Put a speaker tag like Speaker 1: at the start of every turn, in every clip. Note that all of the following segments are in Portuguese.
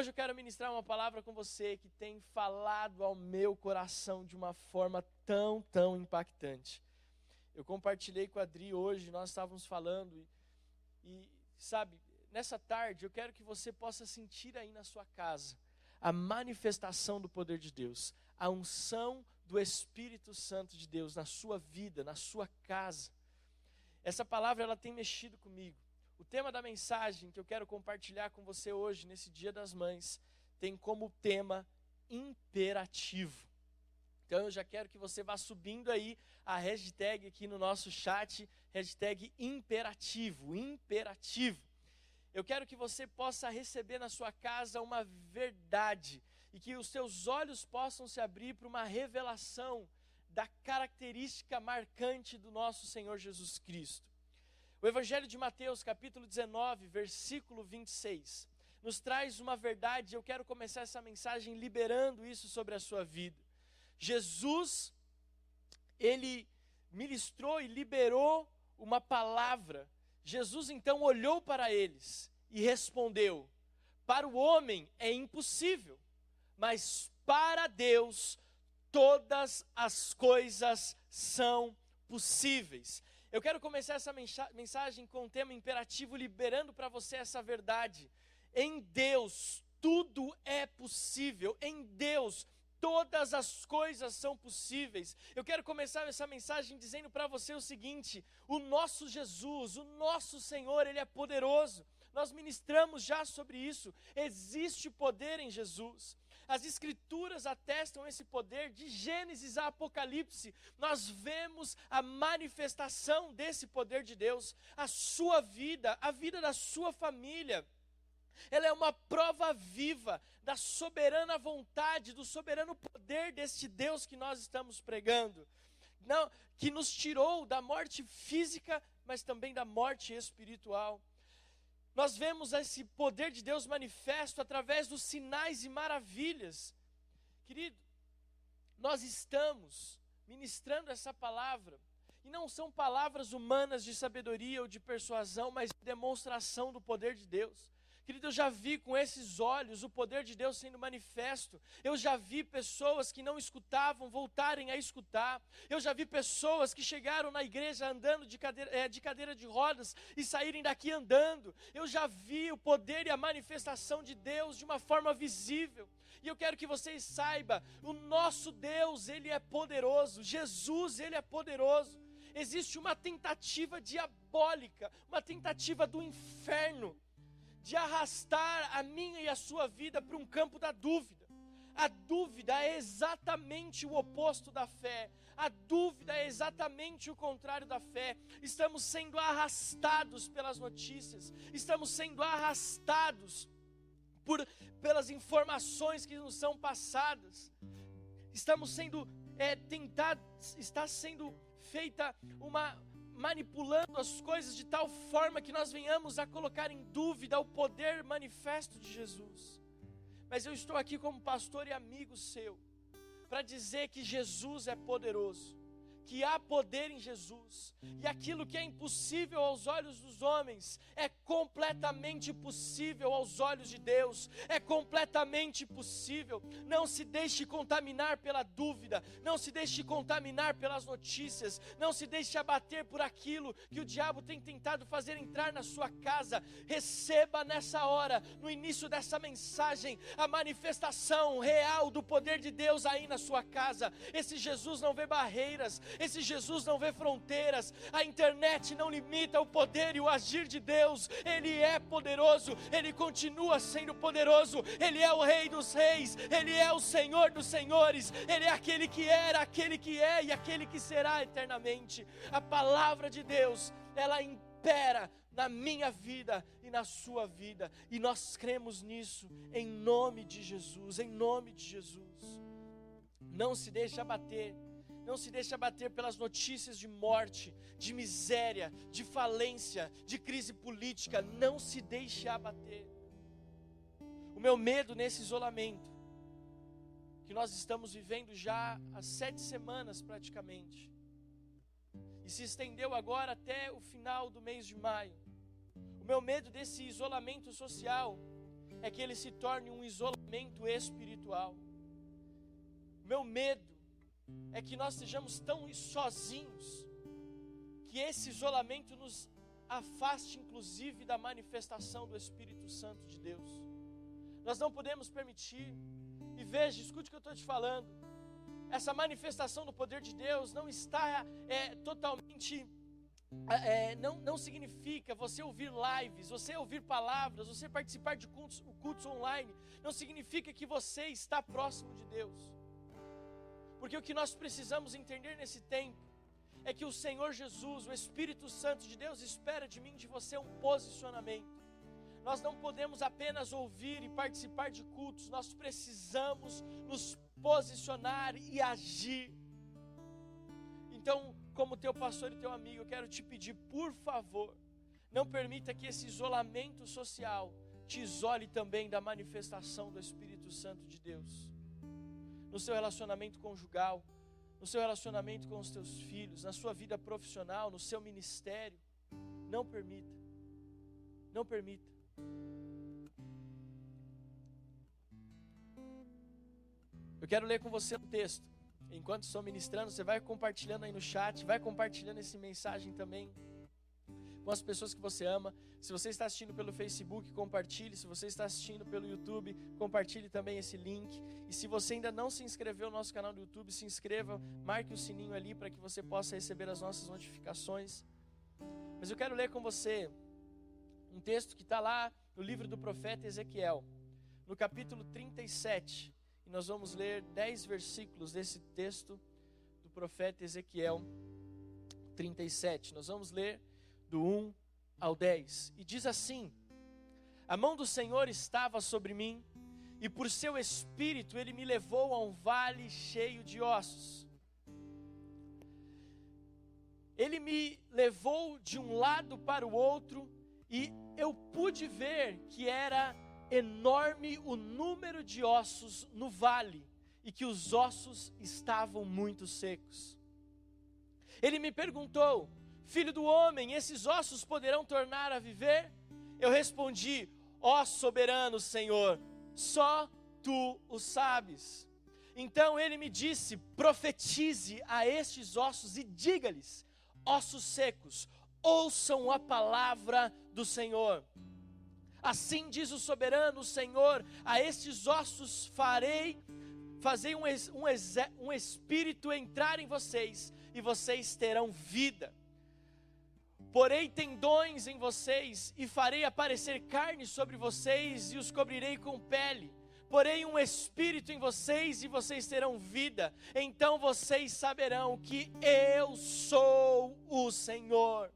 Speaker 1: Hoje eu quero ministrar uma palavra com você que tem falado ao meu coração de uma forma tão, tão impactante. Eu compartilhei com a Adri hoje, nós estávamos falando, e, e sabe, nessa tarde eu quero que você possa sentir aí na sua casa a manifestação do poder de Deus, a unção do Espírito Santo de Deus na sua vida, na sua casa. Essa palavra ela tem mexido comigo. Tema da mensagem que eu quero compartilhar com você hoje, nesse Dia das Mães, tem como tema imperativo. Então eu já quero que você vá subindo aí a hashtag aqui no nosso chat, hashtag imperativo, imperativo. Eu quero que você possa receber na sua casa uma verdade e que os seus olhos possam se abrir para uma revelação da característica marcante do nosso Senhor Jesus Cristo. O Evangelho de Mateus, capítulo 19, versículo 26, nos traz uma verdade. Eu quero começar essa mensagem liberando isso sobre a sua vida. Jesus, ele ministrou e liberou uma palavra. Jesus então olhou para eles e respondeu: Para o homem é impossível, mas para Deus todas as coisas são possíveis. Eu quero começar essa mensagem com um tema imperativo, liberando para você essa verdade. Em Deus tudo é possível, em Deus todas as coisas são possíveis. Eu quero começar essa mensagem dizendo para você o seguinte: o nosso Jesus, o nosso Senhor, Ele é poderoso. Nós ministramos já sobre isso. Existe poder em Jesus. As Escrituras atestam esse poder de Gênesis a Apocalipse. Nós vemos a manifestação desse poder de Deus. A sua vida, a vida da sua família. Ela é uma prova viva da soberana vontade, do soberano poder deste Deus que nós estamos pregando. Não, que nos tirou da morte física, mas também da morte espiritual. Nós vemos esse poder de Deus manifesto através dos sinais e maravilhas. Querido, nós estamos ministrando essa palavra, e não são palavras humanas de sabedoria ou de persuasão, mas de demonstração do poder de Deus. Querido, eu já vi com esses olhos o poder de Deus sendo manifesto. Eu já vi pessoas que não escutavam voltarem a escutar. Eu já vi pessoas que chegaram na igreja andando de cadeira, é, de cadeira de rodas e saírem daqui andando. Eu já vi o poder e a manifestação de Deus de uma forma visível. E eu quero que vocês saibam: o nosso Deus, Ele é poderoso. Jesus, Ele é poderoso. Existe uma tentativa diabólica, uma tentativa do inferno de arrastar a minha e a sua vida para um campo da dúvida. A dúvida é exatamente o oposto da fé. A dúvida é exatamente o contrário da fé. Estamos sendo arrastados pelas notícias, estamos sendo arrastados por, pelas informações que nos são passadas. Estamos sendo é, tentados, está sendo feita uma, manipulando as coisas de tal forma que nós venhamos a colocar em dúvida o poder manifesto de Jesus. Mas eu estou aqui como pastor e amigo seu para dizer que Jesus é poderoso que há poder em Jesus, e aquilo que é impossível aos olhos dos homens é completamente possível aos olhos de Deus, é completamente possível. Não se deixe contaminar pela dúvida, não se deixe contaminar pelas notícias, não se deixe abater por aquilo que o diabo tem tentado fazer entrar na sua casa. Receba nessa hora, no início dessa mensagem, a manifestação real do poder de Deus aí na sua casa. Esse Jesus não vê barreiras, esse Jesus não vê fronteiras, a internet não limita o poder e o agir de Deus, Ele é poderoso, Ele continua sendo poderoso, Ele é o Rei dos Reis, Ele é o Senhor dos Senhores, Ele é aquele que era, aquele que é e aquele que será eternamente. A palavra de Deus, ela impera na minha vida e na sua vida, e nós cremos nisso, em nome de Jesus, em nome de Jesus. Não se deixe abater não se deixe abater pelas notícias de morte, de miséria, de falência, de crise política. Não se deixe abater. O meu medo nesse isolamento, que nós estamos vivendo já há sete semanas praticamente, e se estendeu agora até o final do mês de maio. O meu medo desse isolamento social é que ele se torne um isolamento espiritual. Meu medo é que nós sejamos tão sozinhos que esse isolamento nos afaste, inclusive, da manifestação do Espírito Santo de Deus. Nós não podemos permitir. E veja, escute o que eu estou te falando. Essa manifestação do poder de Deus não está é, totalmente é, não, não significa você ouvir lives, você ouvir palavras, você participar de cultos, cultos online, não significa que você está próximo de Deus. Porque o que nós precisamos entender nesse tempo é que o Senhor Jesus, o Espírito Santo de Deus, espera de mim, de você, um posicionamento. Nós não podemos apenas ouvir e participar de cultos, nós precisamos nos posicionar e agir. Então, como teu pastor e teu amigo, eu quero te pedir, por favor, não permita que esse isolamento social te isole também da manifestação do Espírito Santo de Deus. No seu relacionamento conjugal, no seu relacionamento com os teus filhos, na sua vida profissional, no seu ministério, não permita. Não permita. Eu quero ler com você um texto Enquanto estou ministrando, você vai compartilhando aí no chat, vai compartilhando essa mensagem também com as pessoas que você ama. Se você está assistindo pelo Facebook, compartilhe. Se você está assistindo pelo YouTube, compartilhe também esse link. E se você ainda não se inscreveu no nosso canal do YouTube, se inscreva, marque o sininho ali para que você possa receber as nossas notificações. Mas eu quero ler com você um texto que está lá no livro do profeta Ezequiel, no capítulo 37 nós vamos ler dez versículos desse texto do profeta Ezequiel 37. Nós vamos ler do 1 ao 10. E diz assim: A mão do Senhor estava sobre mim, e por seu espírito ele me levou a um vale cheio de ossos. Ele me levou de um lado para o outro, e eu pude ver que era enorme o número de ossos no vale e que os ossos estavam muito secos. Ele me perguntou: Filho do homem, esses ossos poderão tornar a viver? Eu respondi: Ó soberano Senhor, só tu o sabes. Então ele me disse: Profetize a estes ossos e diga-lhes: Ossos secos, ouçam a palavra do Senhor. Assim diz o soberano Senhor: a estes ossos farei, fazei um, um, um espírito entrar em vocês, e vocês terão vida. Porei tendões em vocês, e farei aparecer carne sobre vocês, e os cobrirei com pele. Porei um espírito em vocês, e vocês terão vida. Então vocês saberão que eu sou o Senhor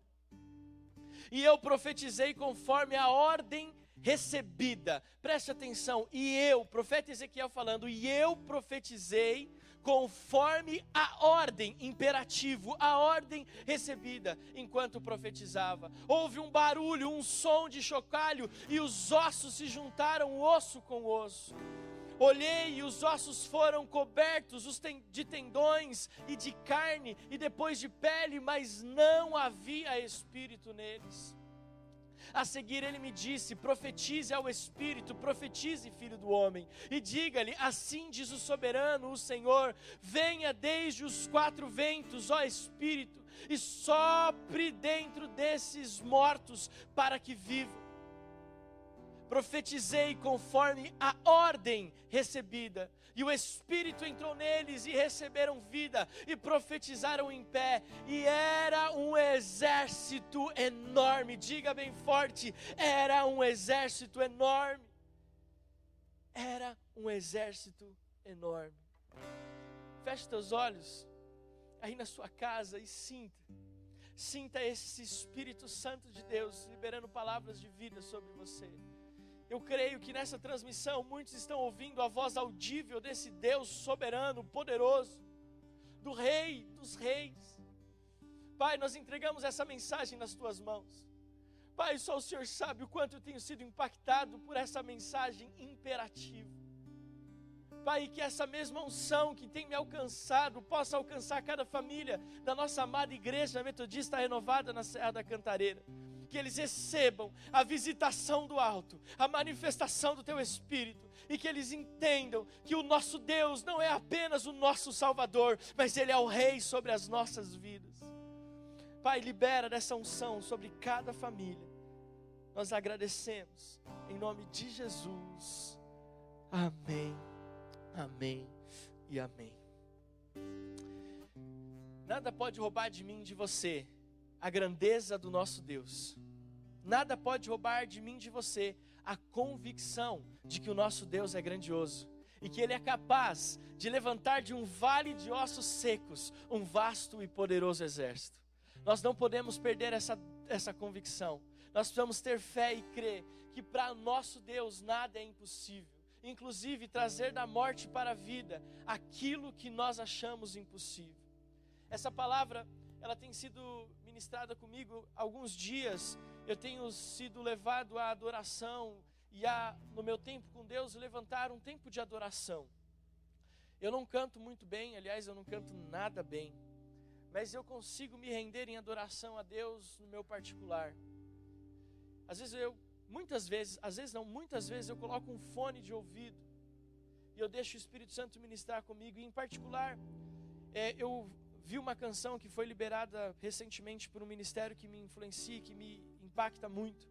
Speaker 1: e eu profetizei conforme a ordem recebida. Preste atenção. E eu, profeta Ezequiel falando, e eu profetizei conforme a ordem, imperativo, a ordem recebida enquanto profetizava. Houve um barulho, um som de chocalho, e os ossos se juntaram osso com osso. Olhei e os ossos foram cobertos de tendões e de carne e depois de pele, mas não havia espírito neles. A seguir ele me disse: profetize ao Espírito, profetize, filho do homem, e diga-lhe: assim diz o soberano, o Senhor: venha desde os quatro ventos, ó Espírito, e sopre dentro desses mortos para que vivam profetizei conforme a ordem recebida. E o Espírito entrou neles e receberam vida e profetizaram em pé. E era um exército enorme, diga bem forte: era um exército enorme. Era um exército enorme. Feche teus olhos aí na sua casa e sinta. Sinta esse Espírito Santo de Deus liberando palavras de vida sobre você. Eu creio que nessa transmissão muitos estão ouvindo a voz audível desse Deus soberano, poderoso, do Rei dos Reis. Pai, nós entregamos essa mensagem nas tuas mãos. Pai, só o Senhor sabe o quanto eu tenho sido impactado por essa mensagem imperativa. Pai, que essa mesma unção que tem me alcançado possa alcançar cada família da nossa amada igreja metodista renovada na Serra da Cantareira que eles recebam a visitação do alto, a manifestação do teu espírito e que eles entendam que o nosso Deus não é apenas o nosso Salvador, mas Ele é o Rei sobre as nossas vidas. Pai, libera dessa unção sobre cada família. Nós agradecemos, em nome de Jesus. Amém, amém e amém. Nada pode roubar de mim, de você, a grandeza do nosso Deus. Nada pode roubar de mim, de você, a convicção de que o nosso Deus é grandioso e que Ele é capaz de levantar de um vale de ossos secos um vasto e poderoso exército. Nós não podemos perder essa, essa convicção. Nós precisamos ter fé e crer que para nosso Deus nada é impossível. Inclusive trazer da morte para a vida aquilo que nós achamos impossível. Essa palavra, ela tem sido ministrada comigo alguns dias eu tenho sido levado à adoração e a, no meu tempo com Deus, levantar um tempo de adoração. Eu não canto muito bem, aliás, eu não canto nada bem, mas eu consigo me render em adoração a Deus no meu particular. Às vezes eu, muitas vezes, às vezes não, muitas vezes eu coloco um fone de ouvido e eu deixo o Espírito Santo ministrar comigo, e em particular, é, eu vi uma canção que foi liberada recentemente por um ministério que me influencia, que me impacta muito.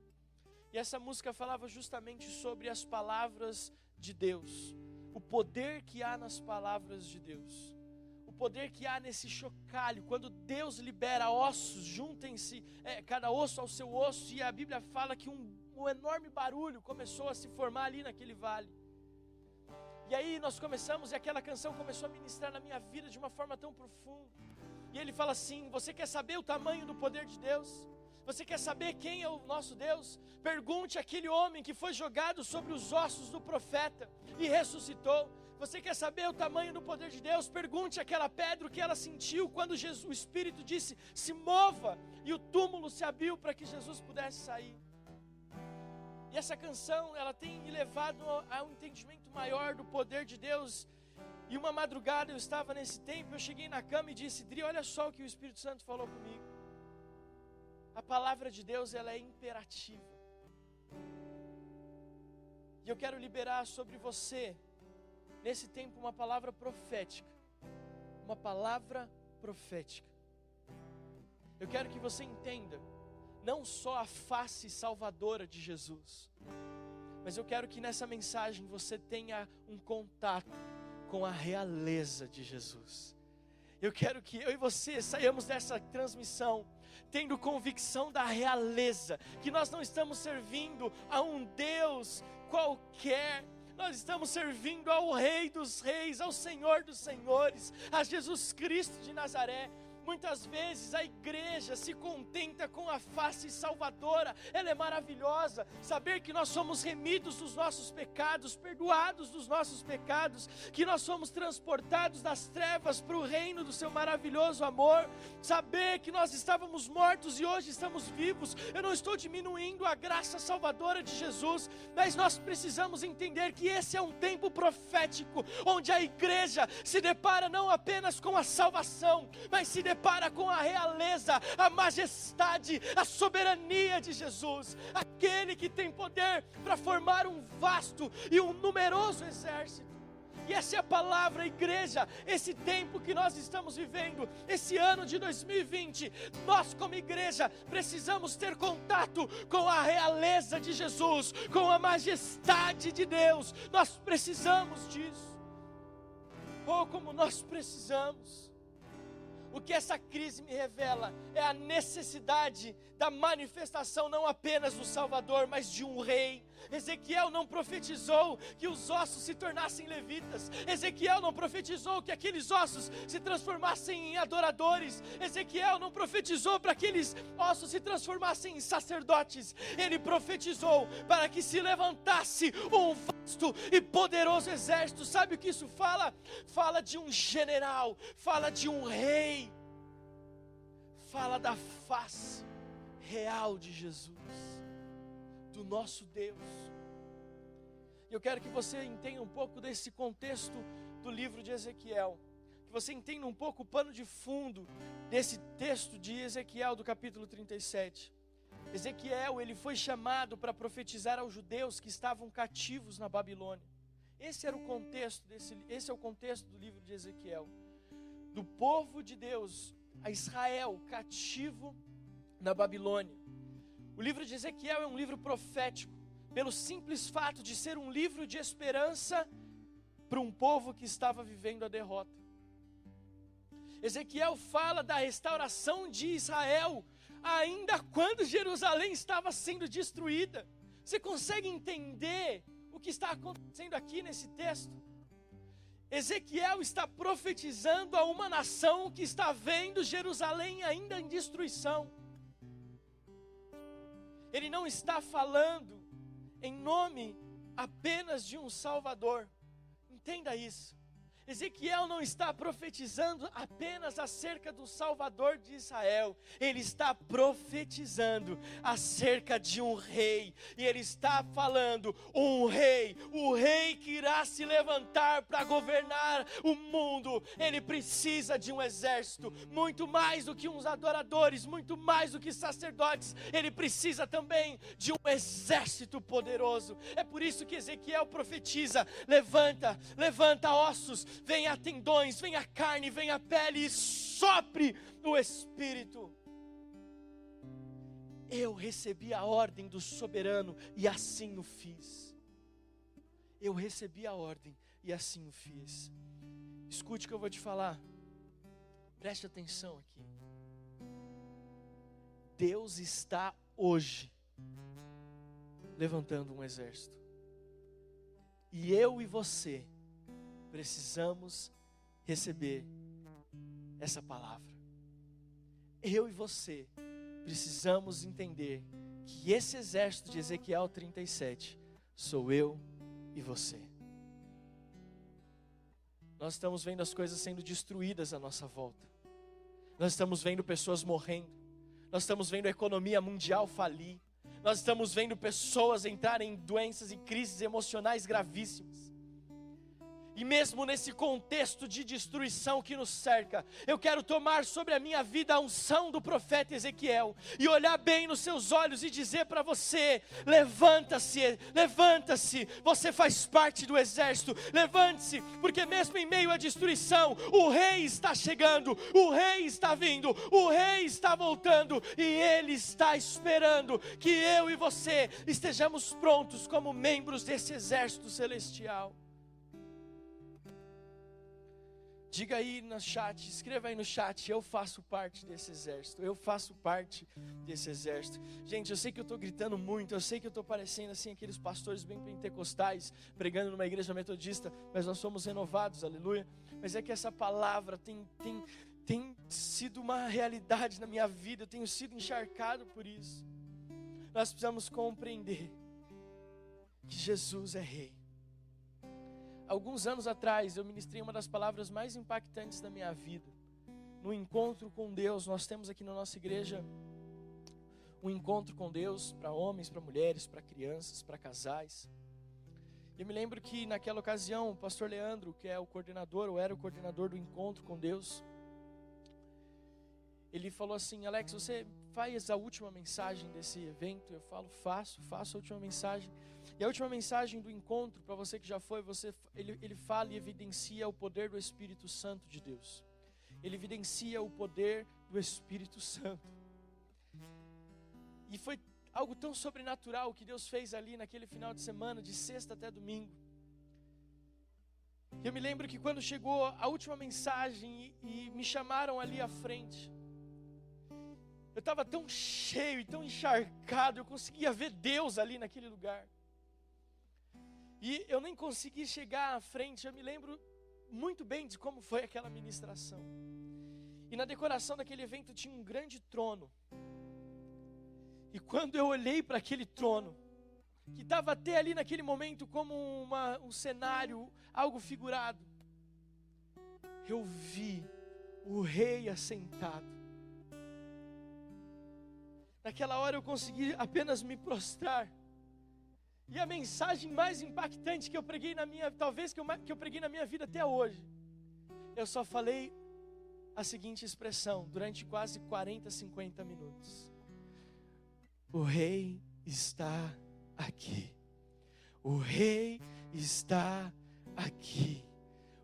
Speaker 1: E essa música falava justamente sobre as palavras de Deus, o poder que há nas palavras de Deus, o poder que há nesse chocalho, quando Deus libera ossos, juntem-se é, cada osso ao seu osso, e a Bíblia fala que um, um enorme barulho começou a se formar ali naquele vale. E aí nós começamos, e aquela canção começou a ministrar na minha vida de uma forma tão profunda. E ele fala assim: Você quer saber o tamanho do poder de Deus? Você quer saber quem é o nosso Deus? Pergunte aquele homem que foi jogado sobre os ossos do profeta e ressuscitou. Você quer saber o tamanho do poder de Deus? Pergunte aquela pedra que ela sentiu quando Jesus, o Espírito disse: se mova, e o túmulo se abriu para que Jesus pudesse sair. E essa canção, ela tem me levado a um entendimento maior do poder de Deus. E uma madrugada eu estava nesse tempo, eu cheguei na cama e disse: Dri, olha só o que o Espírito Santo falou comigo. A palavra de Deus ela é imperativa. E eu quero liberar sobre você nesse tempo uma palavra profética. Uma palavra profética. Eu quero que você entenda não só a face salvadora de Jesus, mas eu quero que nessa mensagem você tenha um contato com a realeza de Jesus. Eu quero que eu e você saiamos dessa transmissão tendo convicção da realeza, que nós não estamos servindo a um Deus qualquer, nós estamos servindo ao Rei dos Reis, ao Senhor dos Senhores, a Jesus Cristo de Nazaré. Muitas vezes a igreja se contenta com a face salvadora, ela é maravilhosa. Saber que nós somos remidos dos nossos pecados, perdoados dos nossos pecados, que nós somos transportados das trevas para o reino do seu maravilhoso amor. Saber que nós estávamos mortos e hoje estamos vivos. Eu não estou diminuindo a graça salvadora de Jesus, mas nós precisamos entender que esse é um tempo profético, onde a igreja se depara não apenas com a salvação, mas se depara depara com a realeza, a majestade, a soberania de Jesus, aquele que tem poder para formar um vasto e um numeroso exército. E essa é a palavra, igreja, esse tempo que nós estamos vivendo, esse ano de 2020, nós, como igreja, precisamos ter contato com a realeza de Jesus, com a majestade de Deus, nós precisamos disso. Oh, como nós precisamos. O que essa crise me revela é a necessidade da manifestação não apenas do Salvador, mas de um rei. Ezequiel não profetizou que os ossos se tornassem levitas. Ezequiel não profetizou que aqueles ossos se transformassem em adoradores. Ezequiel não profetizou para que aqueles ossos se transformassem em sacerdotes. Ele profetizou para que se levantasse um vasto e poderoso exército. Sabe o que isso fala? Fala de um general, fala de um rei. Fala da face real de Jesus, do nosso Deus. Eu quero que você entenda um pouco desse contexto do livro de Ezequiel, que você entenda um pouco o pano de fundo desse texto de Ezequiel do capítulo 37. Ezequiel, ele foi chamado para profetizar aos judeus que estavam cativos na Babilônia. Esse era o contexto desse, esse é o contexto do livro de Ezequiel. Do povo de Deus, a Israel cativo na Babilônia. O livro de Ezequiel é um livro profético, pelo simples fato de ser um livro de esperança para um povo que estava vivendo a derrota. Ezequiel fala da restauração de Israel, ainda quando Jerusalém estava sendo destruída. Você consegue entender o que está acontecendo aqui nesse texto? Ezequiel está profetizando a uma nação que está vendo Jerusalém ainda em destruição. Ele não está falando em nome apenas de um Salvador. Entenda isso. Ezequiel não está profetizando apenas acerca do Salvador de Israel, ele está profetizando acerca de um rei, e ele está falando: um rei, o rei que irá se levantar para governar o mundo, ele precisa de um exército, muito mais do que uns adoradores, muito mais do que sacerdotes, ele precisa também de um exército poderoso. É por isso que Ezequiel profetiza: levanta, levanta ossos venha tendões, venha carne, venha pele e sopre o Espírito. Eu recebi a ordem do soberano e assim o fiz. Eu recebi a ordem e assim o fiz. Escute o que eu vou te falar. Preste atenção aqui. Deus está hoje levantando um exército. E eu e você precisamos receber essa palavra. Eu e você precisamos entender que esse exército de Ezequiel 37 sou eu e você. Nós estamos vendo as coisas sendo destruídas à nossa volta. Nós estamos vendo pessoas morrendo. Nós estamos vendo a economia mundial falir. Nós estamos vendo pessoas entrarem em doenças e crises emocionais gravíssimas. E mesmo nesse contexto de destruição que nos cerca, eu quero tomar sobre a minha vida a unção do profeta Ezequiel e olhar bem nos seus olhos e dizer para você: levanta-se, levanta-se, você faz parte do exército, levante-se, porque mesmo em meio à destruição, o rei está chegando, o rei está vindo, o rei está voltando e ele está esperando que eu e você estejamos prontos como membros desse exército celestial. Diga aí no chat, escreva aí no chat, eu faço parte desse exército, eu faço parte desse exército. Gente, eu sei que eu estou gritando muito, eu sei que eu estou parecendo assim aqueles pastores bem pentecostais, pregando numa igreja metodista, mas nós somos renovados, aleluia. Mas é que essa palavra tem, tem, tem sido uma realidade na minha vida, eu tenho sido encharcado por isso. Nós precisamos compreender que Jesus é Rei alguns anos atrás, eu ministrei uma das palavras mais impactantes da minha vida. No encontro com Deus, nós temos aqui na nossa igreja um encontro com Deus para homens, para mulheres, para crianças, para casais. Eu me lembro que naquela ocasião, o pastor Leandro, que é o coordenador, ou era o coordenador do encontro com Deus, ele falou assim: Alex, você faz a última mensagem desse evento? Eu falo, faço, faço a última mensagem. E a última mensagem do encontro, para você que já foi, você, ele, ele fala e evidencia o poder do Espírito Santo de Deus. Ele evidencia o poder do Espírito Santo. E foi algo tão sobrenatural que Deus fez ali naquele final de semana, de sexta até domingo. Eu me lembro que quando chegou a última mensagem e, e me chamaram ali à frente, eu estava tão cheio e tão encharcado, eu conseguia ver Deus ali naquele lugar. E eu nem consegui chegar à frente, eu me lembro muito bem de como foi aquela ministração. E na decoração daquele evento tinha um grande trono. E quando eu olhei para aquele trono, que estava até ali naquele momento como uma, um cenário, algo figurado, eu vi o rei assentado. Naquela hora eu consegui apenas me prostrar e a mensagem mais impactante que eu preguei na minha, talvez que eu, que eu preguei na minha vida até hoje, eu só falei a seguinte expressão durante quase 40, 50 minutos. O rei está aqui. O rei está aqui.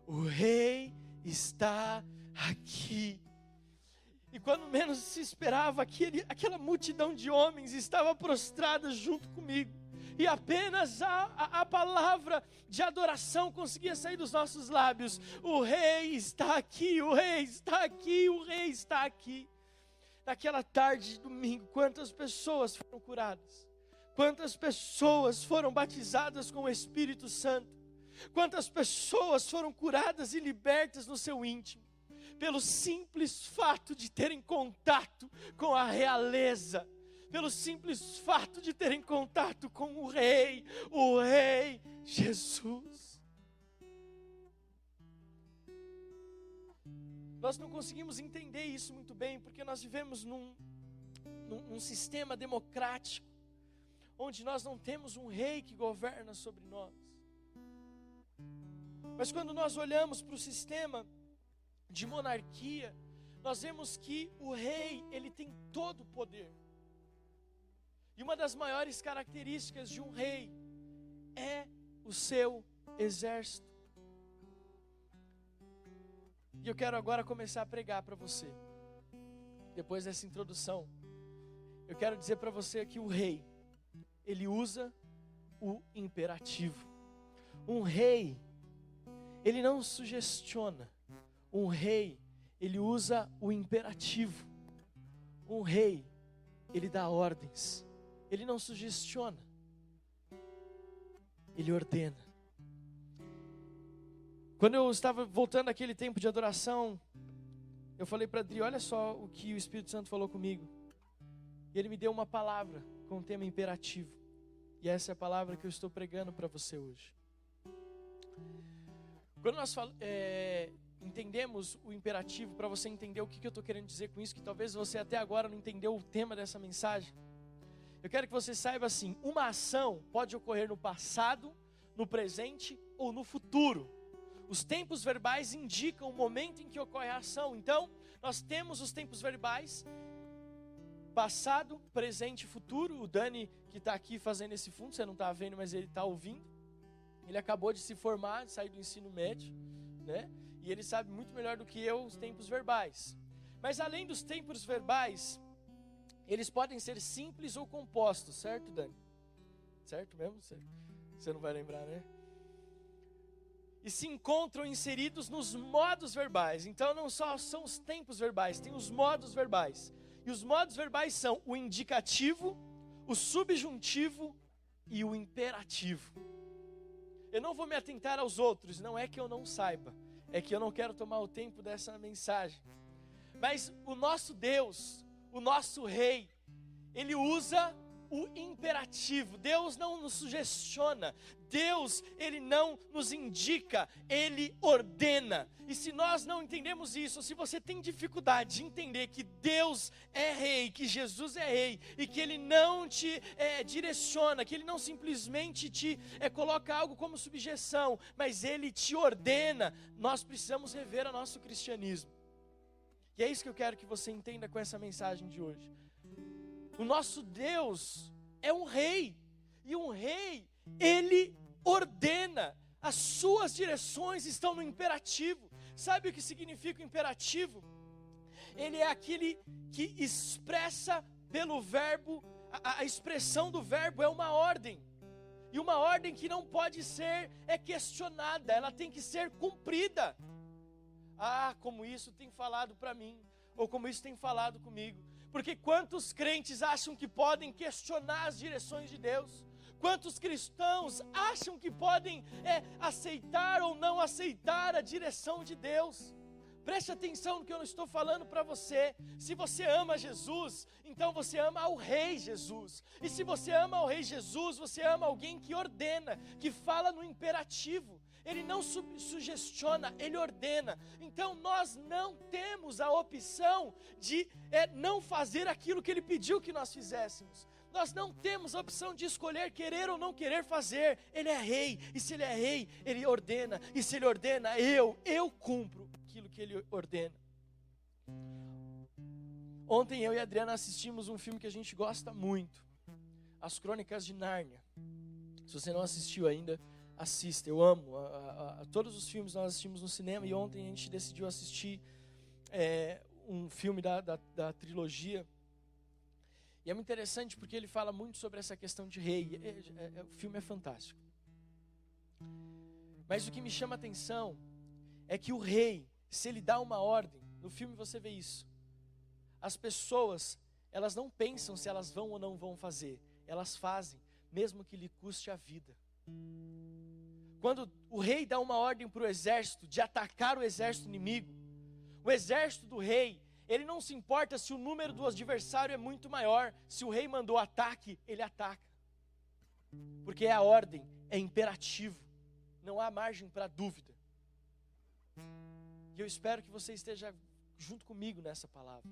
Speaker 1: O rei está aqui. E quando menos se esperava, aquele, aquela multidão de homens estava prostrada junto comigo. E apenas a, a, a, palavra de adoração conseguia sair dos nossos lábios. O rei está aqui, o rei está aqui, o rei está aqui. Naquela tarde de domingo, quantas pessoas foram curadas? Quantas pessoas foram batizadas com o Espírito Santo? Quantas pessoas foram curadas e libertas no seu íntimo? Pelo simples fato de terem contato com a realeza, pelo simples fato de terem contato com o Rei, o Rei Jesus. Nós não conseguimos entender isso muito bem, porque nós vivemos num, num, num sistema democrático, onde nós não temos um rei que governa sobre nós. Mas quando nós olhamos para o sistema de monarquia, nós vemos que o rei, ele tem todo o poder. E uma das maiores características de um rei é o seu exército. E eu quero agora começar a pregar para você. Depois dessa introdução, eu quero dizer para você que o rei, ele usa o imperativo. Um rei, ele não sugestiona. Um rei, ele usa o imperativo. Um rei, ele dá ordens. Ele não sugestiona. Ele ordena. Quando eu estava voltando aquele tempo de adoração, eu falei para Adri, olha só o que o Espírito Santo falou comigo. E ele me deu uma palavra com um tema imperativo. E essa é a palavra que eu estou pregando para você hoje. Quando nós é, entendemos o imperativo, para você entender o que, que eu estou querendo dizer com isso, que talvez você até agora não entendeu o tema dessa mensagem, eu quero que você saiba assim: uma ação pode ocorrer no passado, no presente ou no futuro. Os tempos verbais indicam o momento em que ocorre a ação. Então, nós temos os tempos verbais passado, presente e futuro. O Dani, que está aqui fazendo esse fundo, você não está vendo, mas ele está ouvindo. Ele acabou de se formar, de sair do ensino médio, né? E ele sabe muito melhor do que eu os tempos verbais. Mas além dos tempos verbais, eles podem ser simples ou compostos, certo, Dani? Certo mesmo? Você não vai lembrar, né? E se encontram inseridos nos modos verbais. Então não só são os tempos verbais, tem os modos verbais. E os modos verbais são o indicativo, o subjuntivo e o imperativo. Eu não vou me atentar aos outros, não é que eu não saiba, é que eu não quero tomar o tempo dessa mensagem. Mas o nosso Deus, o nosso Rei, ele usa o imperativo. Deus não nos sugestiona, Deus, ele não nos indica, ele ordena. E se nós não entendemos isso, se você tem dificuldade de entender que Deus é rei, que Jesus é rei, e que ele não te é, direciona, que ele não simplesmente te é, coloca algo como subjeção, mas ele te ordena, nós precisamos rever o nosso cristianismo. E é isso que eu quero que você entenda com essa mensagem de hoje. O nosso Deus é um rei, e um rei, ele ordena, as suas direções estão no imperativo. Sabe o que significa o imperativo? Ele é aquele que expressa pelo verbo, a, a expressão do verbo é uma ordem. E uma ordem que não pode ser é questionada, ela tem que ser cumprida. Ah, como isso tem falado para mim, ou como isso tem falado comigo. Porque quantos crentes acham que podem questionar as direções de Deus? Quantos cristãos acham que podem é, aceitar ou não aceitar a direção de Deus? Preste atenção no que eu não estou falando para você. Se você ama Jesus, então você ama ao Rei Jesus. E se você ama ao Rei Jesus, você ama alguém que ordena, que fala no imperativo. Ele não sugestiona, ele ordena. Então nós não temos a opção de é, não fazer aquilo que ele pediu que nós fizéssemos. Nós não temos a opção de escolher querer ou não querer fazer. Ele é rei, e se ele é rei, ele ordena, e se ele ordena, eu, eu cumpro aquilo que ele ordena. Ontem eu e a Adriana assistimos um filme que a gente gosta muito. As Crônicas de Nárnia. Se você não assistiu ainda, assista. Eu amo. A, a, a, todos os filmes nós assistimos no cinema e ontem a gente decidiu assistir é, um filme da, da, da, trilogia. E é muito interessante porque ele fala muito sobre essa questão de rei. É, é, é, o filme é fantástico. Mas o que me chama a atenção é que o rei, se ele dá uma ordem, no filme você vê isso. As pessoas, elas não pensam se elas vão ou não vão fazer. Elas fazem, mesmo que lhe custe a vida. Quando o rei dá uma ordem para o exército de atacar o exército inimigo, o exército do rei, ele não se importa se o número do adversário é muito maior. Se o rei mandou ataque, ele ataca. Porque é a ordem, é imperativo. Não há margem para dúvida. E eu espero que você esteja junto comigo nessa palavra.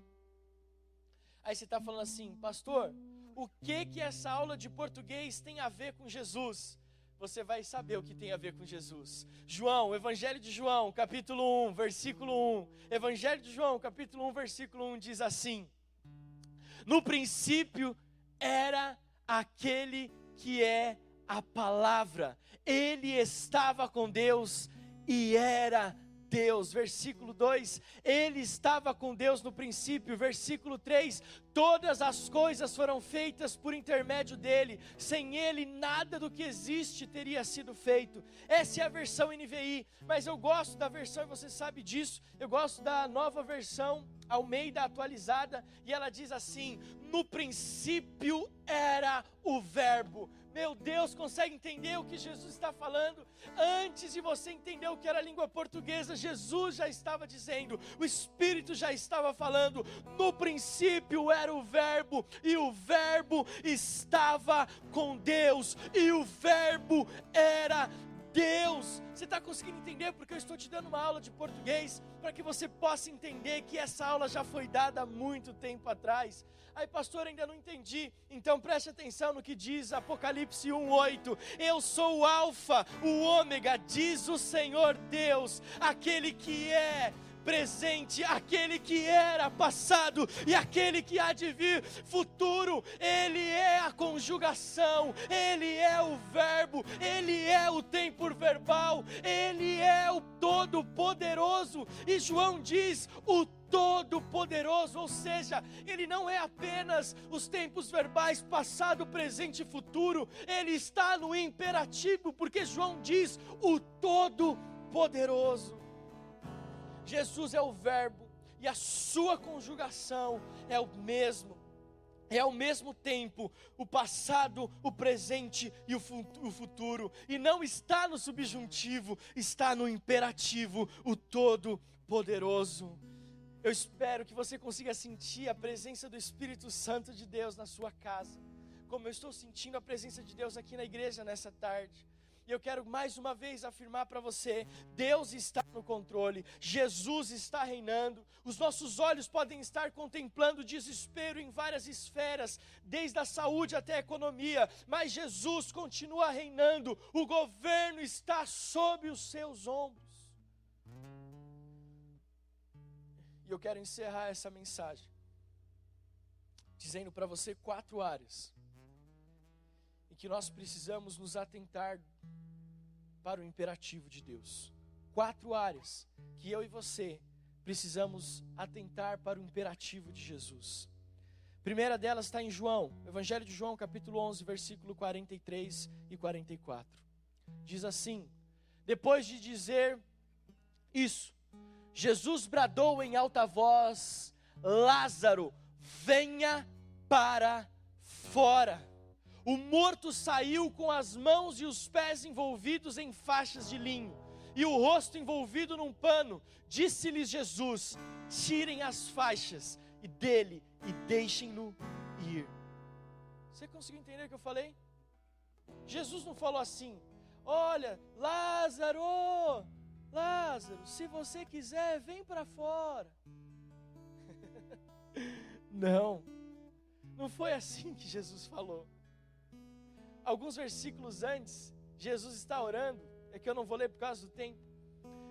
Speaker 1: Aí você está falando assim, pastor, o que que essa aula de português tem a ver com Jesus? Você vai saber o que tem a ver com Jesus. João, Evangelho de João, capítulo 1, versículo 1. Evangelho de João, capítulo 1, versículo 1 diz assim: No princípio era aquele que é a palavra. Ele estava com Deus e era Deus. Versículo 2: Ele estava com Deus no princípio. Versículo 3: Todas as coisas foram feitas por intermédio dele. Sem ele, nada do que existe teria sido feito. Essa é a versão NVI, mas eu gosto da versão, e você sabe disso. Eu gosto da nova versão Almeida atualizada, e ela diz assim: No princípio era o Verbo. Meu Deus, consegue entender o que Jesus está falando? Antes de você entender o que era a língua portuguesa, Jesus já estava dizendo, o Espírito já estava falando. No princípio era o Verbo, e o Verbo estava com Deus, e o Verbo era Deus. Você está conseguindo entender? Porque eu estou te dando uma aula de português para que você possa entender que essa aula já foi dada há muito tempo atrás. Aí, pastor, ainda não entendi. Então preste atenção no que diz Apocalipse 1:8. Eu sou o alfa, o ômega, diz o Senhor Deus, aquele que é presente, aquele que era passado e aquele que há de vir futuro. Ele é a conjugação, ele é o verbo, ele é o tempo verbal, ele é o todo-poderoso. E João diz: o Todo-Poderoso, ou seja, Ele não é apenas os tempos verbais passado, presente e futuro, Ele está no imperativo, porque João diz o Todo-Poderoso. Jesus é o Verbo e a sua conjugação é o mesmo. É ao mesmo tempo o passado, o presente e o futuro, e não está no subjuntivo, está no imperativo, o Todo-Poderoso. Eu espero que você consiga sentir a presença do Espírito Santo de Deus na sua casa, como eu estou sentindo a presença de Deus aqui na igreja nessa tarde. E eu quero mais uma vez afirmar para você: Deus está no controle, Jesus está reinando. Os nossos olhos podem estar contemplando desespero em várias esferas, desde a saúde até a economia, mas Jesus continua reinando. O governo está sob os seus ombros. E eu quero encerrar essa mensagem dizendo para você quatro áreas que nós precisamos nos atentar para o imperativo de Deus. Quatro áreas que eu e você precisamos atentar para o imperativo de Jesus. primeira delas está em João, Evangelho de João, capítulo 11, versículo 43 e 44. Diz assim: Depois de dizer isso, Jesus bradou em alta voz: Lázaro, venha para fora. O morto saiu com as mãos e os pés envolvidos em faixas de linho e o rosto envolvido num pano. Disse-lhes Jesus: Tirem as faixas e dele e deixem-no ir. Você conseguiu entender o que eu falei? Jesus não falou assim: Olha, Lázaro, Lázaro, se você quiser, vem para fora. não, não foi assim que Jesus falou. Alguns versículos antes, Jesus está orando, é que eu não vou ler por causa do tempo,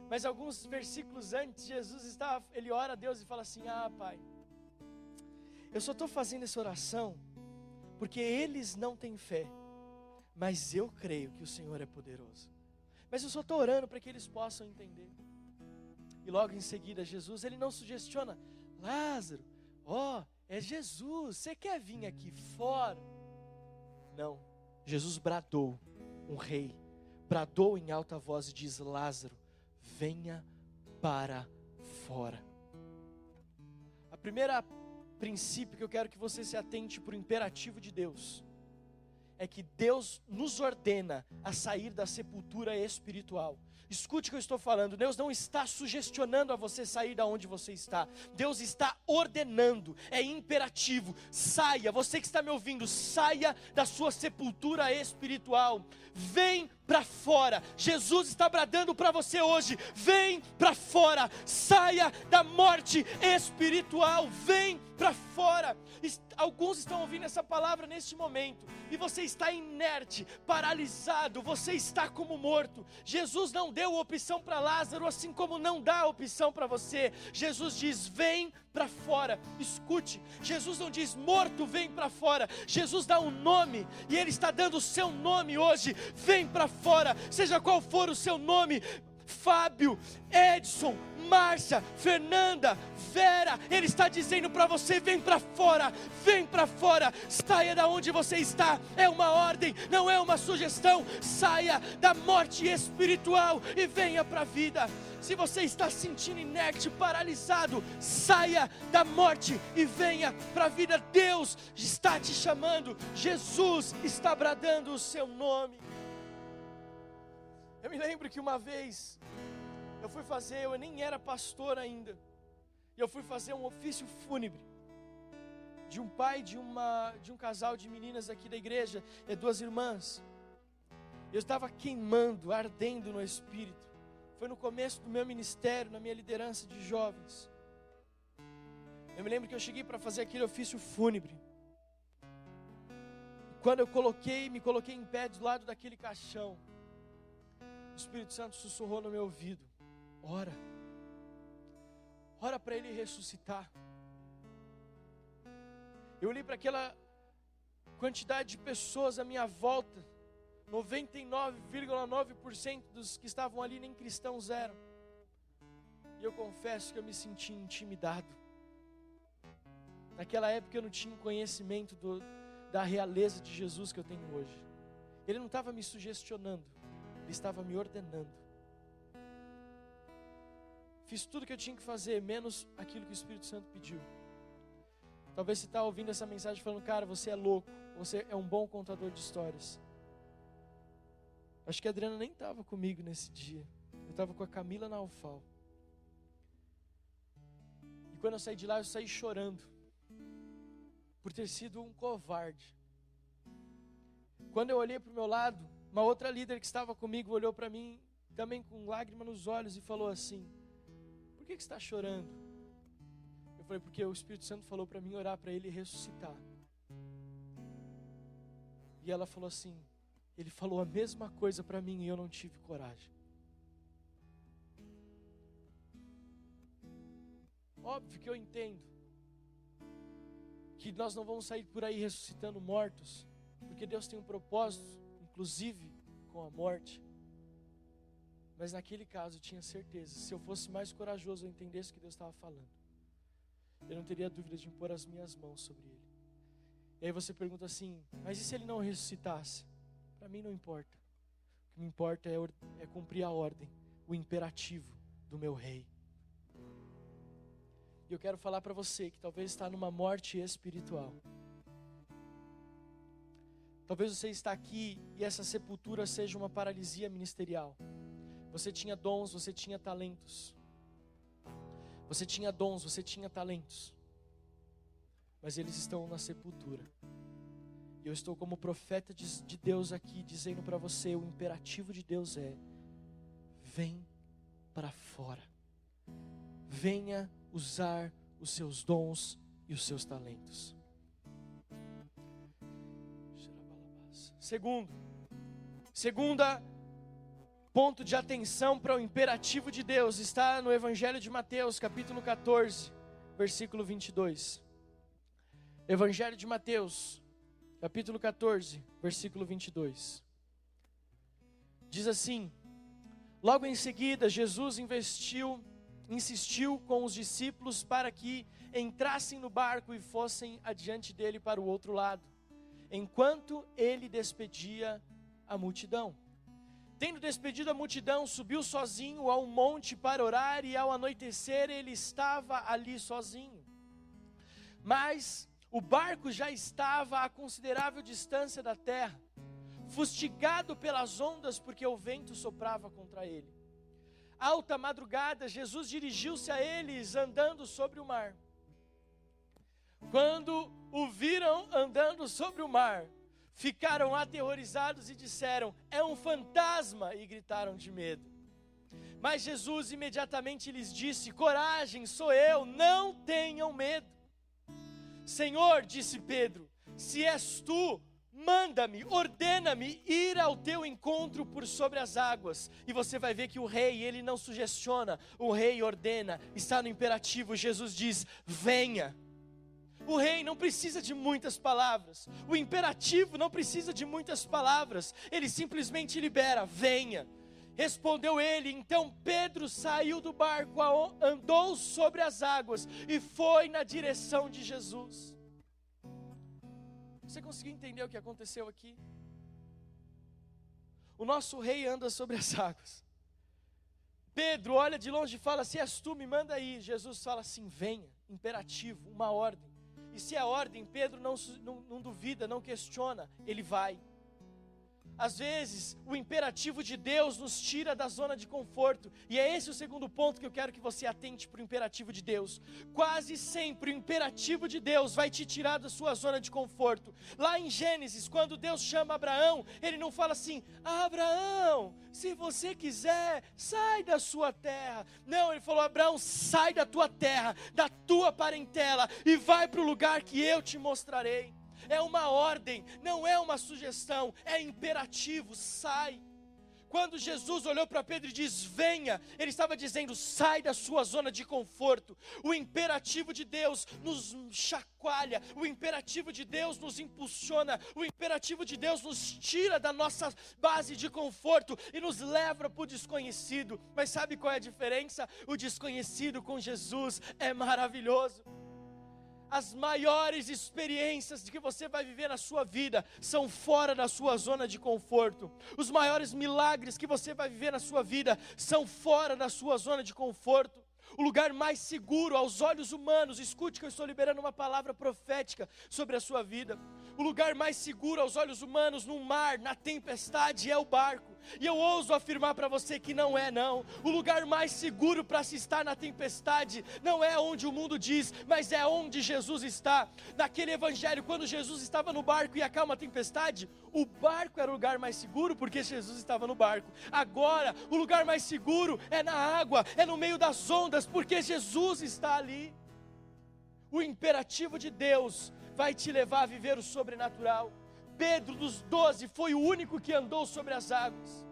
Speaker 1: mas alguns versículos antes, Jesus está, ele ora a Deus e fala assim: Ah, Pai, eu só estou fazendo essa oração porque eles não têm fé, mas eu creio que o Senhor é poderoso. Mas eu só estou orando para que eles possam entender. E logo em seguida, Jesus, ele não sugestiona, Lázaro, ó, oh, é Jesus, você quer vir aqui fora? Não, Jesus bradou, um rei, bradou em alta voz e diz: Lázaro, venha para fora. A primeira princípio que eu quero que você se atente para o imperativo de Deus é que Deus nos ordena a sair da sepultura espiritual. Escute o que eu estou falando. Deus não está sugestionando a você sair da onde você está. Deus está ordenando. É imperativo. Saia, você que está me ouvindo, saia da sua sepultura espiritual. Vem para fora. Jesus está bradando para você hoje. Vem para fora. Saia da morte espiritual. Vem para fora. Alguns estão ouvindo essa palavra neste momento e você está inerte, paralisado, você está como morto. Jesus não deu opção para Lázaro, assim como não dá opção para você. Jesus diz: vem para fora. Escute, Jesus não diz morto, vem para fora. Jesus dá um nome e Ele está dando o seu nome hoje. Vem para fora, seja qual for o seu nome. Fábio, Edson, Márcia, Fernanda, Vera, Ele está dizendo para você: vem para fora, vem para fora, saia da onde você está. É uma ordem, não é uma sugestão. Saia da morte espiritual e venha para a vida. Se você está se sentindo inerte, paralisado, saia da morte e venha para a vida. Deus está te chamando, Jesus está bradando o seu nome. Eu me lembro que uma vez eu fui fazer, eu nem era pastor ainda, e eu fui fazer um ofício fúnebre de um pai de uma de um casal de meninas aqui da igreja, e duas irmãs. Eu estava queimando, ardendo no espírito. Foi no começo do meu ministério, na minha liderança de jovens. Eu me lembro que eu cheguei para fazer aquele ofício fúnebre. Quando eu coloquei, me coloquei em pé do lado daquele caixão. O Espírito Santo sussurrou no meu ouvido: Ora, ora para ele ressuscitar. Eu olhei para aquela quantidade de pessoas à minha volta, 99,9% dos que estavam ali nem cristãos eram. E eu confesso que eu me senti intimidado. Naquela época eu não tinha conhecimento do, da realeza de Jesus que eu tenho hoje. Ele não estava me sugestionando. Ele estava me ordenando. Fiz tudo que eu tinha que fazer, menos aquilo que o Espírito Santo pediu. Talvez você está ouvindo essa mensagem falando, cara, você é louco, você é um bom contador de histórias. Acho que a Adriana nem estava comigo nesse dia. Eu estava com a Camila na Alfal. E quando eu saí de lá, eu saí chorando. Por ter sido um covarde. Quando eu olhei para o meu lado, uma outra líder que estava comigo olhou para mim, também com lágrima nos olhos, e falou assim: Por que, que está chorando? Eu falei: Porque o Espírito Santo falou para mim orar para ele ressuscitar. E ela falou assim: Ele falou a mesma coisa para mim e eu não tive coragem. Óbvio que eu entendo que nós não vamos sair por aí ressuscitando mortos, porque Deus tem um propósito inclusive com a morte. Mas naquele caso eu tinha certeza, se eu fosse mais corajoso, eu entendesse o que Deus estava falando. Eu não teria dúvida de impor as minhas mãos sobre ele. E aí você pergunta assim: mas e se ele não ressuscitasse? Para mim não importa. O que me importa é, é cumprir a ordem, o imperativo do meu rei. E eu quero falar para você que talvez está numa morte espiritual. Talvez você está aqui e essa sepultura seja uma paralisia ministerial. Você tinha dons, você tinha talentos. Você tinha dons, você tinha talentos. Mas eles estão na sepultura. E eu estou como profeta de Deus aqui dizendo para você, o imperativo de Deus é: vem para fora. Venha usar os seus dons e os seus talentos. Segundo, segunda ponto de atenção para o imperativo de Deus está no Evangelho de Mateus, capítulo 14, versículo 22. Evangelho de Mateus, capítulo 14, versículo 22. Diz assim: Logo em seguida, Jesus investiu, insistiu com os discípulos para que entrassem no barco e fossem adiante dele para o outro lado, enquanto ele despedia a multidão. Tendo despedido a multidão, subiu sozinho ao monte para orar, e ao anoitecer ele estava ali sozinho. Mas o barco já estava a considerável distância da terra, fustigado pelas ondas, porque o vento soprava contra ele. Alta madrugada, Jesus dirigiu-se a eles andando sobre o mar. Quando o viram andando sobre o mar, ficaram aterrorizados e disseram: É um fantasma! e gritaram de medo. Mas Jesus imediatamente lhes disse: Coragem, sou eu, não tenham medo. Senhor, disse Pedro, se és tu, manda-me, ordena-me ir ao teu encontro por sobre as águas. E você vai ver que o rei, ele não sugestiona, o rei ordena, está no imperativo. Jesus diz: venha. O rei não precisa de muitas palavras, o imperativo não precisa de muitas palavras, ele simplesmente libera: venha. Respondeu ele, então Pedro saiu do barco, andou sobre as águas e foi na direção de Jesus. Você conseguiu entender o que aconteceu aqui? O nosso rei anda sobre as águas. Pedro olha de longe e fala: Se és tu, me manda aí. Jesus fala assim: Venha, imperativo, uma ordem. E se é ordem, Pedro não, não, não duvida, não questiona, ele vai. Às vezes, o imperativo de Deus nos tira da zona de conforto, e é esse o segundo ponto que eu quero que você atente para o imperativo de Deus. Quase sempre o imperativo de Deus vai te tirar da sua zona de conforto. Lá em Gênesis, quando Deus chama Abraão, ele não fala assim: Abraão, se você quiser, sai da sua terra. Não, ele falou: Abraão, sai da tua terra, da tua parentela, e vai para o lugar que eu te mostrarei é uma ordem, não é uma sugestão, é imperativo, sai. Quando Jesus olhou para Pedro e diz: Venha, ele estava dizendo: sai da sua zona de conforto. O imperativo de Deus nos chacoalha, o imperativo de Deus nos impulsiona, o imperativo de Deus nos tira da nossa base de conforto e nos leva para o desconhecido. Mas sabe qual é a diferença? O desconhecido com Jesus é maravilhoso as maiores experiências que você vai viver na sua vida são fora da sua zona de conforto. Os maiores milagres que você vai viver na sua vida são fora da sua zona de conforto. O lugar mais seguro aos olhos humanos, escute que eu estou liberando uma palavra profética sobre a sua vida. O lugar mais seguro aos olhos humanos no mar, na tempestade, é o barco. E eu ouso afirmar para você que não é, não. O lugar mais seguro para se estar na tempestade não é onde o mundo diz, mas é onde Jesus está. Naquele evangelho, quando Jesus estava no barco e acalma a tempestade, o barco era o lugar mais seguro porque Jesus estava no barco. Agora, o lugar mais seguro é na água, é no meio das ondas, porque Jesus está ali. O imperativo de Deus vai te levar a viver o sobrenatural. Pedro, dos doze, foi o único que andou sobre as águas.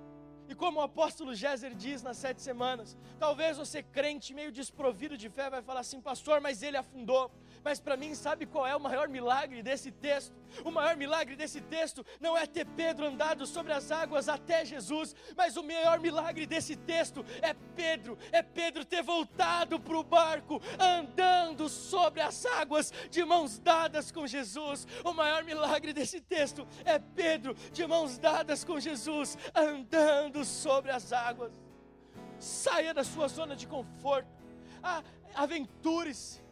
Speaker 1: E como o apóstolo Géser diz nas sete semanas, talvez você crente meio desprovido de fé vai falar assim, pastor, mas ele afundou. Mas para mim, sabe qual é o maior milagre desse texto? O maior milagre desse texto não é ter Pedro andado sobre as águas até Jesus, mas o maior milagre desse texto é Pedro, é Pedro ter voltado para o barco, andando sobre as águas, de mãos dadas com Jesus. O maior milagre desse texto é Pedro, de mãos dadas com Jesus, andando sobre as águas. Saia da sua zona de conforto, ah, aventure-se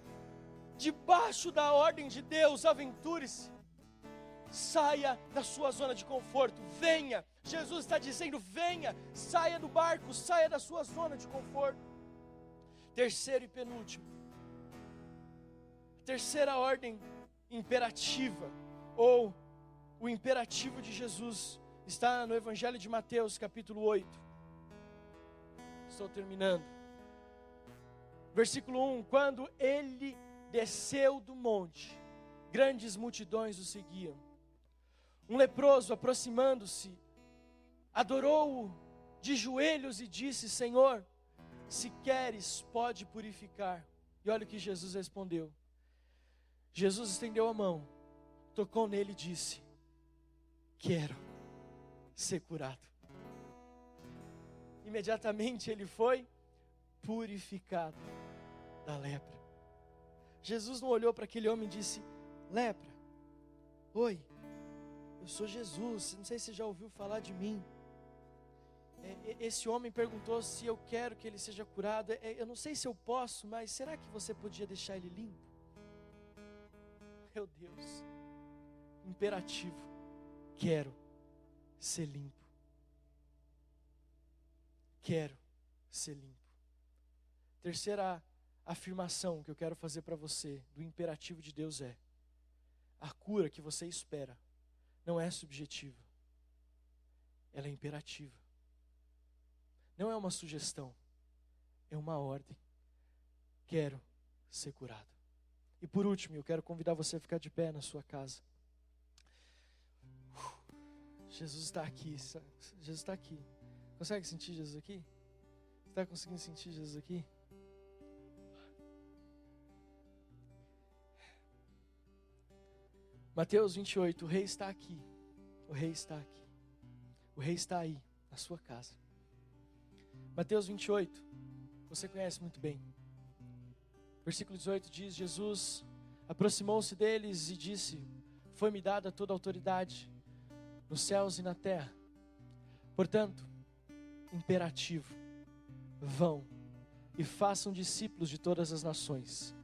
Speaker 1: debaixo da ordem de Deus, aventure-se. Saia da sua zona de conforto, venha. Jesus está dizendo: venha, saia do barco, saia da sua zona de conforto. Terceiro e penúltimo, terceira ordem imperativa, ou o imperativo de Jesus, está no Evangelho de Mateus, capítulo 8. Estou terminando. Versículo 1: Quando ele desceu do monte, grandes multidões o seguiam. Um leproso, aproximando-se, adorou-o de joelhos e disse: Senhor, se queres, pode purificar. E olha o que Jesus respondeu. Jesus estendeu a mão, tocou nele e disse: quero ser curado. Imediatamente ele foi purificado da lepra. Jesus não olhou para aquele homem e disse: Lepra, oi, eu sou Jesus, não sei se você já ouviu falar de mim. É, esse homem perguntou se eu quero que ele seja curado. É, eu não sei se eu posso, mas será que você podia deixar ele limpo? Meu Deus, imperativo, quero ser limpo. Quero ser limpo. Terceira afirmação que eu quero fazer para você do imperativo de Deus é: a cura que você espera não é subjetiva, ela é imperativa. Não é uma sugestão, é uma ordem. Quero ser curado. E por último, eu quero convidar você a ficar de pé na sua casa. Jesus está aqui. Jesus está aqui. Consegue sentir Jesus aqui? Está conseguindo sentir Jesus aqui? Mateus 28, o rei está aqui. O rei está aqui. O rei está aí, na sua casa. Mateus 28, você conhece muito bem. Versículo 18 diz: Jesus aproximou-se deles e disse: Foi-me dada toda a autoridade nos céus e na terra. Portanto, imperativo, vão e façam discípulos de todas as nações.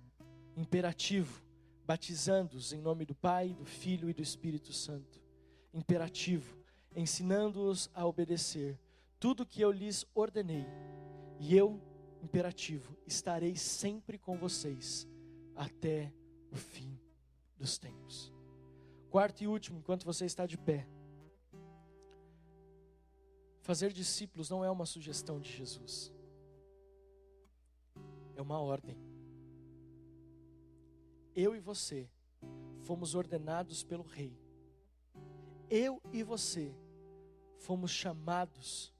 Speaker 1: Imperativo, batizando-os em nome do Pai, do Filho e do Espírito Santo. Imperativo, ensinando-os a obedecer tudo que eu lhes ordenei. E eu, imperativo, estarei sempre com vocês até o fim dos tempos. Quarto e último, enquanto você está de pé. Fazer discípulos não é uma sugestão de Jesus, é uma ordem. Eu e você fomos ordenados pelo Rei. Eu e você fomos chamados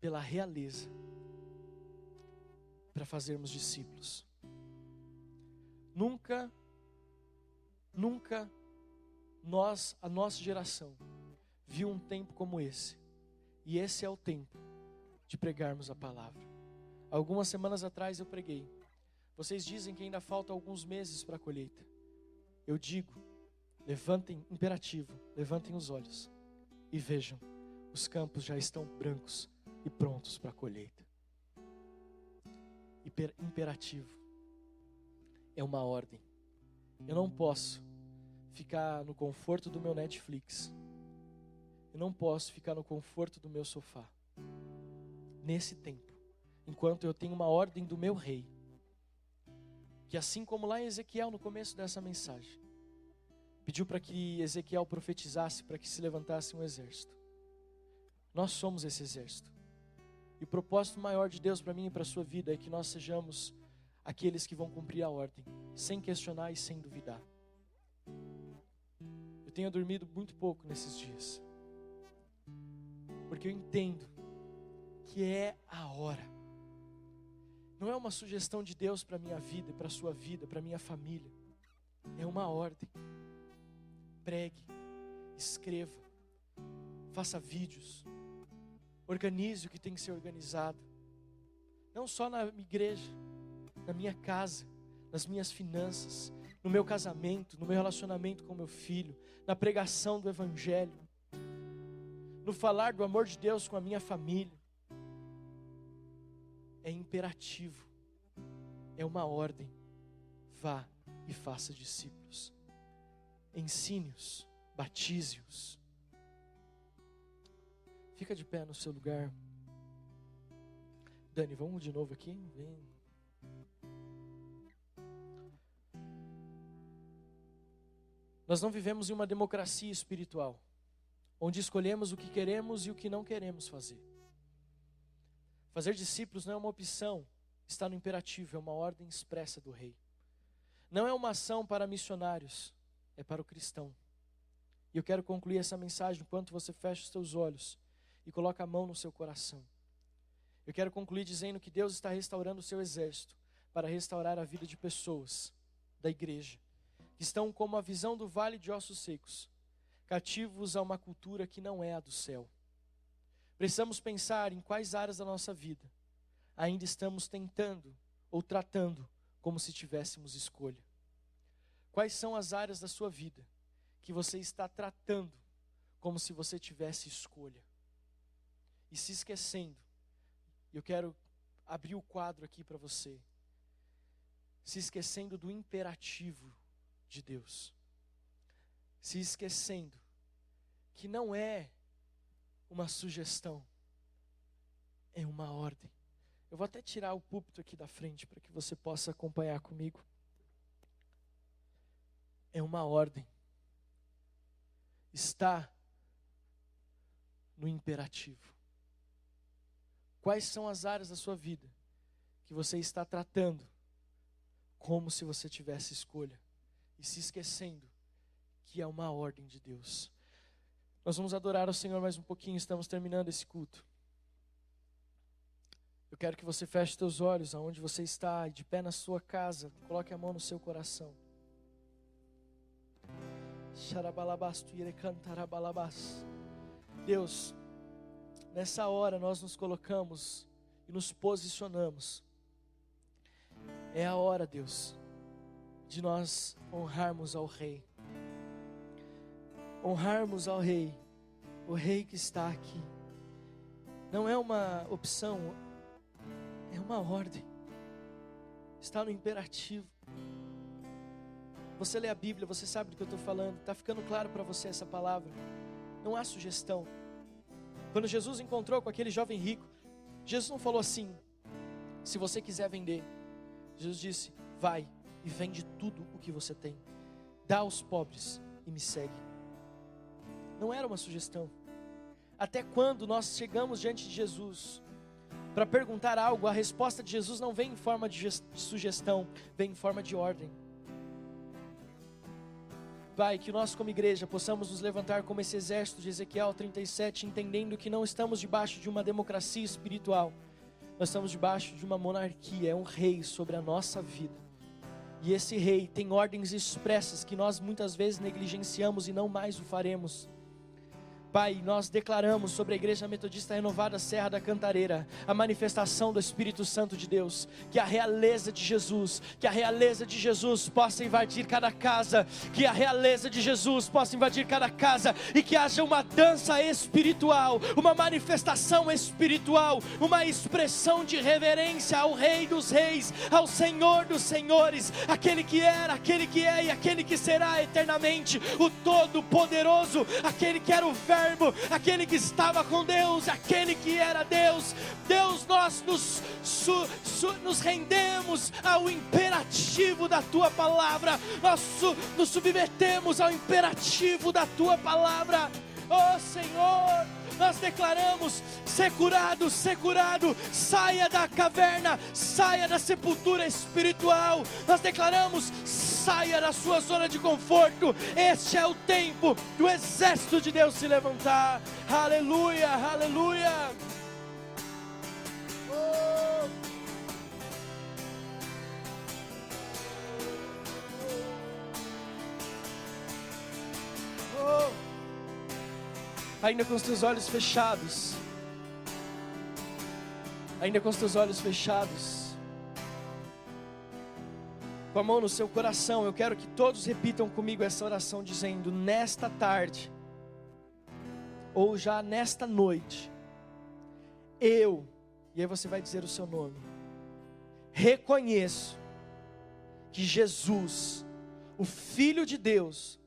Speaker 1: pela realeza para fazermos discípulos. Nunca, nunca nós, a nossa geração, viu um tempo como esse e esse é o tempo de pregarmos a palavra. Algumas semanas atrás eu preguei. Vocês dizem que ainda faltam alguns meses para a colheita. Eu digo, levantem, imperativo, levantem os olhos e vejam, os campos já estão brancos e prontos para a colheita. Hiper, imperativo é uma ordem. Eu não posso ficar no conforto do meu Netflix eu não posso ficar no conforto do meu sofá. Nesse tempo, enquanto eu tenho uma ordem do meu rei, que assim como lá em Ezequiel, no começo dessa mensagem, pediu para que Ezequiel profetizasse para que se levantasse um exército. Nós somos esse exército. E o propósito maior de Deus para mim e para a sua vida é que nós sejamos aqueles que vão cumprir a ordem, sem questionar e sem duvidar. Eu tenho dormido muito pouco nesses dias porque eu entendo que é a hora. Não é uma sugestão de Deus para minha vida, para sua vida, para minha família. É uma ordem. Pregue, escreva, faça vídeos, organize o que tem que ser organizado. Não só na igreja, na minha casa, nas minhas finanças, no meu casamento, no meu relacionamento com meu filho, na pregação do Evangelho no falar do amor de Deus com a minha família. É imperativo, é uma ordem. Vá e faça discípulos. Ensine-os, batize-os. Fica de pé no seu lugar. Dani, vamos de novo aqui? Vem. Nós não vivemos em uma democracia espiritual onde escolhemos o que queremos e o que não queremos fazer. Fazer discípulos não é uma opção, está no imperativo, é uma ordem expressa do rei. Não é uma ação para missionários, é para o cristão. E eu quero concluir essa mensagem enquanto você fecha os seus olhos e coloca a mão no seu coração. Eu quero concluir dizendo que Deus está restaurando o seu exército para restaurar a vida de pessoas da igreja que estão como a visão do vale de ossos secos, cativos a uma cultura que não é a do céu. Precisamos pensar em quais áreas da nossa vida ainda estamos tentando ou tratando como se tivéssemos escolha. Quais são as áreas da sua vida que você está tratando como se você tivesse escolha? E se esquecendo, eu quero abrir o quadro aqui para você. Se esquecendo do imperativo de Deus. Se esquecendo que não é uma sugestão, é uma ordem. Eu vou até tirar o púlpito aqui da frente para que você possa acompanhar comigo. É uma ordem. Está no imperativo. Quais são as áreas da sua vida que você está tratando como se você tivesse escolha e se esquecendo que é uma ordem de Deus? Nós vamos adorar ao Senhor mais um pouquinho, estamos terminando esse culto. Eu quero que você feche seus olhos aonde você está, de pé na sua casa, coloque a mão no seu coração. Deus, nessa hora nós nos colocamos e nos posicionamos. É a hora, Deus, de nós honrarmos ao Rei. Honrarmos ao Rei, o Rei que está aqui. Não é uma opção, é uma ordem. Está no imperativo. Você lê a Bíblia, você sabe do que eu estou falando. Está ficando claro para você essa palavra. Não há sugestão. Quando Jesus encontrou com aquele jovem rico, Jesus não falou assim: se você quiser vender. Jesus disse: vai e vende tudo o que você tem, dá aos pobres e me segue. Não era uma sugestão. Até quando nós chegamos diante de Jesus para perguntar algo, a resposta de Jesus não vem em forma de sugestão, vem em forma de ordem. Pai, que nós como igreja possamos nos levantar como esse exército de Ezequiel 37, entendendo que não estamos debaixo de uma democracia espiritual, nós estamos debaixo de uma monarquia, é um rei sobre a nossa vida. E esse rei tem ordens expressas que nós muitas vezes negligenciamos e não mais o faremos. Pai, nós declaramos sobre a Igreja Metodista Renovada Serra da Cantareira a manifestação do Espírito Santo de Deus, que a realeza de Jesus, que a realeza de Jesus possa invadir cada casa, que a realeza de Jesus possa invadir cada casa. E que haja uma dança espiritual, uma manifestação espiritual, uma expressão de reverência ao Rei dos Reis, ao Senhor dos Senhores, aquele que era, aquele que é e aquele que será eternamente, o Todo-Poderoso, aquele que era o Verbo Aquele que estava com Deus, aquele que era Deus. Deus, nós nos, su, su, nos rendemos ao imperativo da tua palavra, nós su, nos submetemos ao imperativo da tua palavra. Oh Senhor, nós declaramos: ser curado, ser curado, saia da caverna, saia da sepultura espiritual. Nós declaramos: saia da sua zona de conforto. Este é o tempo do exército de Deus se levantar. Aleluia, aleluia. Oh. Oh. Ainda com os teus olhos fechados. Ainda com os teus olhos fechados com a mão no seu coração, eu quero que todos repitam comigo essa oração, dizendo: Nesta tarde, ou já nesta noite, eu, e aí você vai dizer o seu nome, reconheço que Jesus, o Filho de Deus,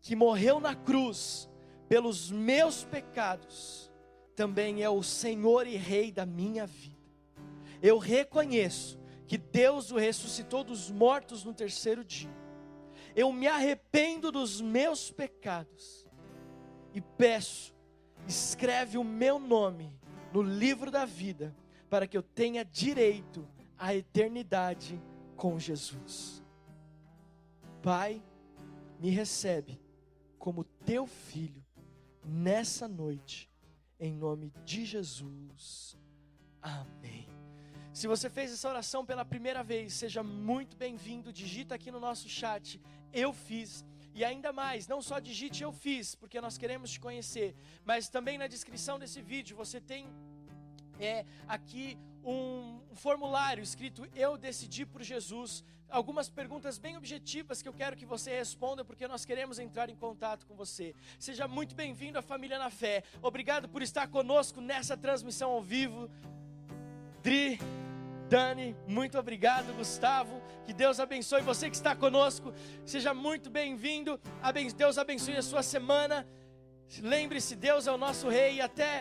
Speaker 1: que morreu na cruz pelos meus pecados, também é o Senhor e Rei da minha vida. Eu reconheço que Deus o ressuscitou dos mortos no terceiro dia. Eu me arrependo dos meus pecados e peço, escreve o meu nome no livro da vida, para que eu tenha direito à eternidade com Jesus. Pai, me recebe como teu filho nessa noite, em nome de Jesus. Amém. Se você fez essa oração pela primeira vez, seja muito bem-vindo. Digita aqui no nosso chat, eu fiz. E ainda mais, não só digite eu fiz, porque nós queremos te conhecer, mas também na descrição desse vídeo você tem é, aqui um formulário escrito Eu decidi por Jesus. Algumas perguntas bem objetivas que eu quero que você responda, porque nós queremos entrar em contato com você. Seja muito bem-vindo à Família na Fé. Obrigado por estar conosco nessa transmissão ao vivo. Dri, Dani, muito obrigado, Gustavo. Que Deus abençoe você que está conosco. Seja muito bem-vindo. Deus abençoe a sua semana. Lembre-se, Deus é o nosso rei. Até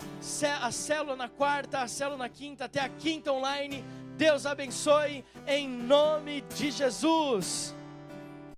Speaker 1: a célula na quarta, a célula na quinta, até a quinta online. Deus abençoe em nome de Jesus.